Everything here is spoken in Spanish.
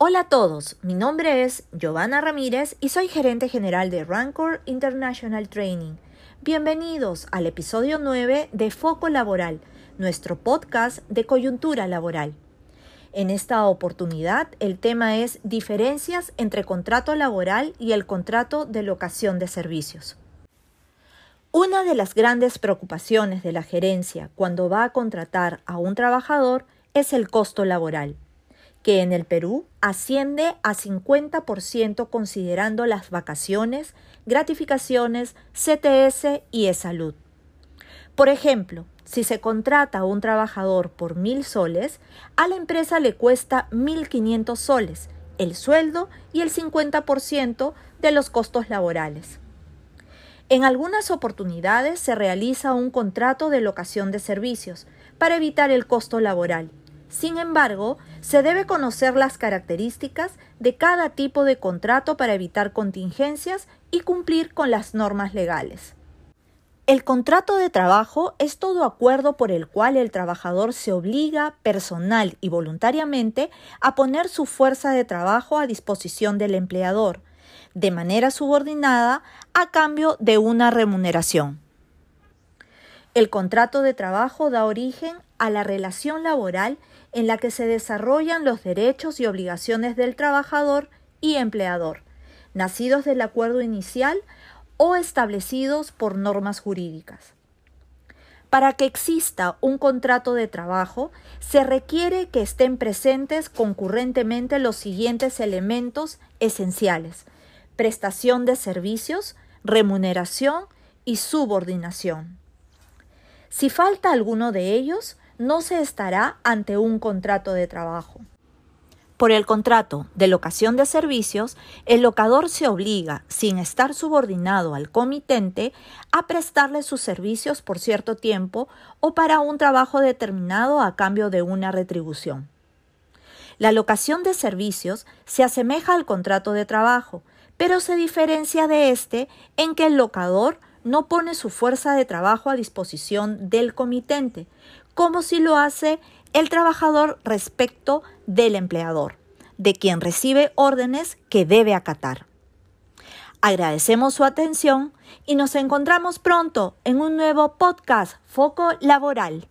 Hola a todos, mi nombre es Giovanna Ramírez y soy gerente general de Rancor International Training. Bienvenidos al episodio 9 de Foco Laboral, nuestro podcast de coyuntura laboral. En esta oportunidad el tema es diferencias entre contrato laboral y el contrato de locación de servicios. Una de las grandes preocupaciones de la gerencia cuando va a contratar a un trabajador es el costo laboral que en el Perú asciende a 50% considerando las vacaciones, gratificaciones, CTS y e-salud. Por ejemplo, si se contrata a un trabajador por mil soles, a la empresa le cuesta 1.500 soles, el sueldo y el 50% de los costos laborales. En algunas oportunidades se realiza un contrato de locación de servicios para evitar el costo laboral sin embargo, se debe conocer las características de cada tipo de contrato para evitar contingencias y cumplir con las normas legales. El contrato de trabajo es todo acuerdo por el cual el trabajador se obliga personal y voluntariamente a poner su fuerza de trabajo a disposición del empleador, de manera subordinada a cambio de una remuneración. El contrato de trabajo da origen a la relación laboral en la que se desarrollan los derechos y obligaciones del trabajador y empleador, nacidos del acuerdo inicial o establecidos por normas jurídicas. Para que exista un contrato de trabajo, se requiere que estén presentes concurrentemente los siguientes elementos esenciales prestación de servicios, remuneración y subordinación. Si falta alguno de ellos, no se estará ante un contrato de trabajo. Por el contrato de locación de servicios, el locador se obliga, sin estar subordinado al comitente, a prestarle sus servicios por cierto tiempo o para un trabajo determinado a cambio de una retribución. La locación de servicios se asemeja al contrato de trabajo, pero se diferencia de este en que el locador no pone su fuerza de trabajo a disposición del comitente, como si lo hace el trabajador respecto del empleador, de quien recibe órdenes que debe acatar. Agradecemos su atención y nos encontramos pronto en un nuevo podcast Foco Laboral.